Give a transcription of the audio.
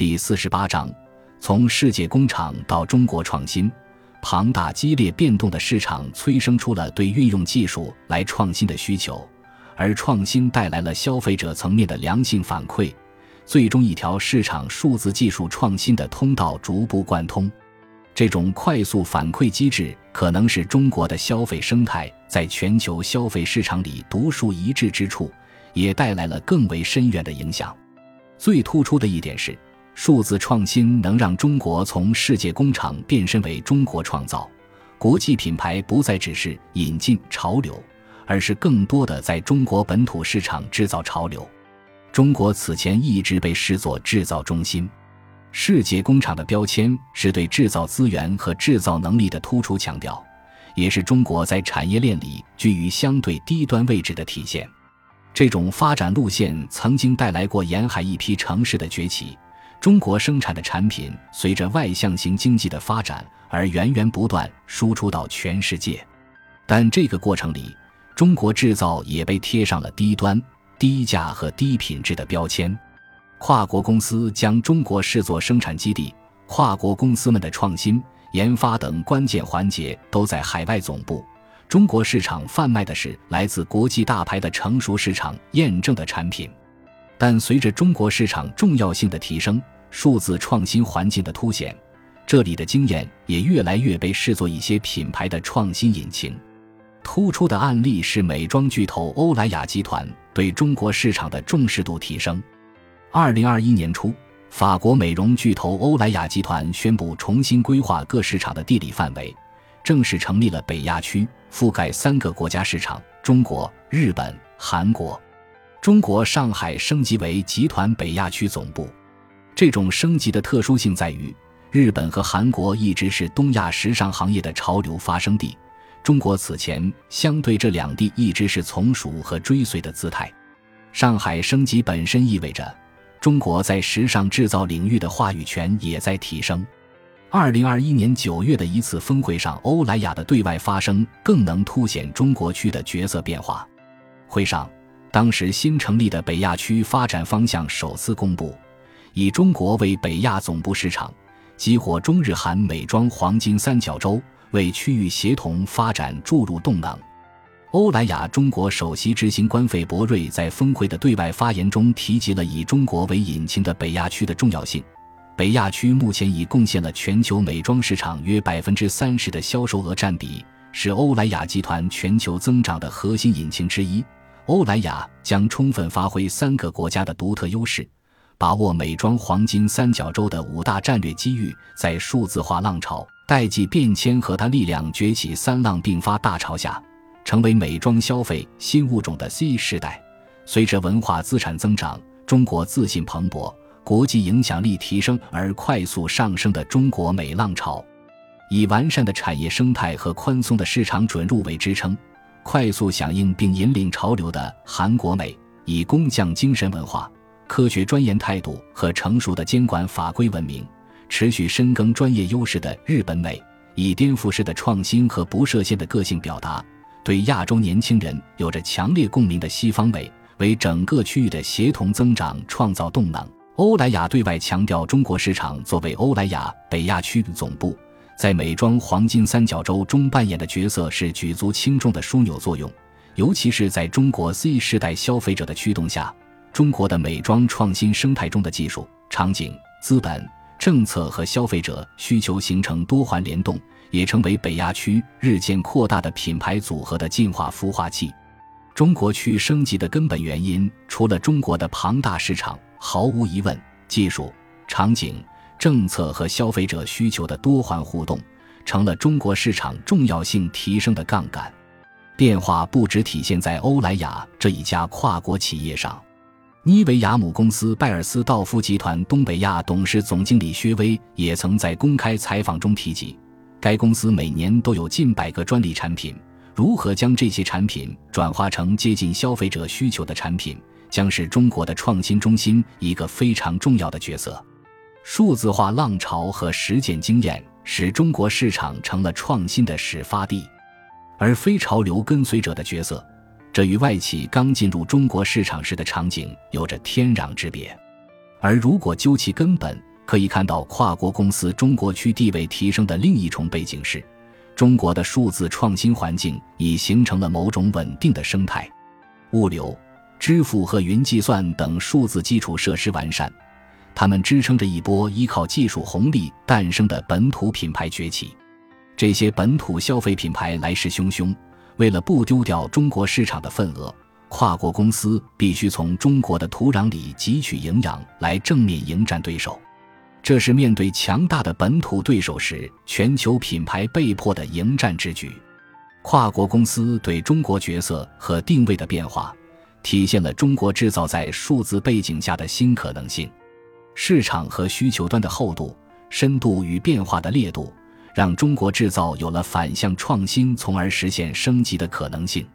第四十八章：从世界工厂到中国创新。庞大、激烈变动的市场催生出了对运用技术来创新的需求，而创新带来了消费者层面的良性反馈，最终一条市场数字技术创新的通道逐步贯通。这种快速反馈机制可能是中国的消费生态在全球消费市场里独树一帜之处，也带来了更为深远的影响。最突出的一点是。数字创新能让中国从世界工厂变身为中国创造，国际品牌不再只是引进潮流，而是更多的在中国本土市场制造潮流。中国此前一直被视作制造中心，世界工厂的标签是对制造资源和制造能力的突出强调，也是中国在产业链里居于相对低端位置的体现。这种发展路线曾经带来过沿海一批城市的崛起。中国生产的产品随着外向型经济的发展而源源不断输出到全世界，但这个过程里，中国制造也被贴上了低端、低价和低品质的标签。跨国公司将中国视作生产基地，跨国公司们的创新、研发等关键环节都在海外总部。中国市场贩卖的是来自国际大牌的成熟市场验证的产品。但随着中国市场重要性的提升，数字创新环境的凸显，这里的经验也越来越被视作一些品牌的创新引擎。突出的案例是美妆巨头欧莱雅集团对中国市场的重视度提升。二零二一年初，法国美容巨头欧莱雅集团宣布重新规划各市场的地理范围，正式成立了北亚区，覆盖三个国家市场：中国、日本、韩国。中国上海升级为集团北亚区总部，这种升级的特殊性在于，日本和韩国一直是东亚时尚行业的潮流发生地，中国此前相对这两地一直是从属和追随的姿态。上海升级本身意味着，中国在时尚制造领域的话语权也在提升。二零二一年九月的一次峰会上，欧莱雅的对外发声更能凸显中国区的角色变化。会上。当时新成立的北亚区发展方向首次公布，以中国为北亚总部市场，激活中日韩美妆黄金三角洲，为区域协同发展注入动能。欧莱雅中国首席执行官费伯瑞在峰会的对外发言中提及了以中国为引擎的北亚区的重要性。北亚区目前已贡献了全球美妆市场约百分之三十的销售额占比，是欧莱雅集团全球增长的核心引擎之一。欧莱雅将充分发挥三个国家的独特优势，把握美妆黄金三角洲的五大战略机遇，在数字化浪潮、代际变迁和它力量崛起三浪并发大潮下，成为美妆消费新物种的 Z 时代。随着文化资产增长、中国自信蓬勃、国际影响力提升而快速上升的中国美浪潮，以完善的产业生态和宽松的市场准入为支撑。快速响应并引领潮流的韩国美，以工匠精神文化、科学专研态度和成熟的监管法规闻名，持续深耕专业优势的日本美，以颠覆式的创新和不设限的个性表达，对亚洲年轻人有着强烈共鸣的西方美，为整个区域的协同增长创造动能。欧莱雅对外强调，中国市场作为欧莱雅北亚区总部。在美妆黄金三角洲中扮演的角色是举足轻重的枢纽作用，尤其是在中国 Z 世代消费者的驱动下，中国的美妆创新生态中的技术、场景、资本、政策和消费者需求形成多环联动，也成为北亚区日渐扩大的品牌组合的进化孵化器。中国区升级的根本原因，除了中国的庞大市场，毫无疑问，技术、场景。政策和消费者需求的多环互动，成了中国市场重要性提升的杠杆。变化不只体现在欧莱雅这一家跨国企业上，妮维雅母公司拜尔斯道夫集团东北亚董事总经理薛威也曾在公开采访中提及，该公司每年都有近百个专利产品，如何将这些产品转化成接近消费者需求的产品，将是中国的创新中心一个非常重要的角色。数字化浪潮和实践经验使中国市场成了创新的始发地，而非潮流跟随者的角色，这与外企刚进入中国市场时的场景有着天壤之别。而如果究其根本，可以看到，跨国公司中国区地位提升的另一重背景是，中国的数字创新环境已形成了某种稳定的生态，物流、支付和云计算等数字基础设施完善，他们支撑着一波依靠技术红利诞生的本土品牌崛起。这些本土消费品牌来势汹汹，为了不丢掉中国市场的份额，跨国公司必须从中国的土壤里汲取营养，来正面迎战对手。这是面对强大的本土对手时，全球品牌被迫的迎战之举。跨国公司对中国角色和定位的变化，体现了中国制造在数字背景下的新可能性。市场和需求端的厚度、深度与变化的烈度，让中国制造有了反向创新，从而实现升级的可能性。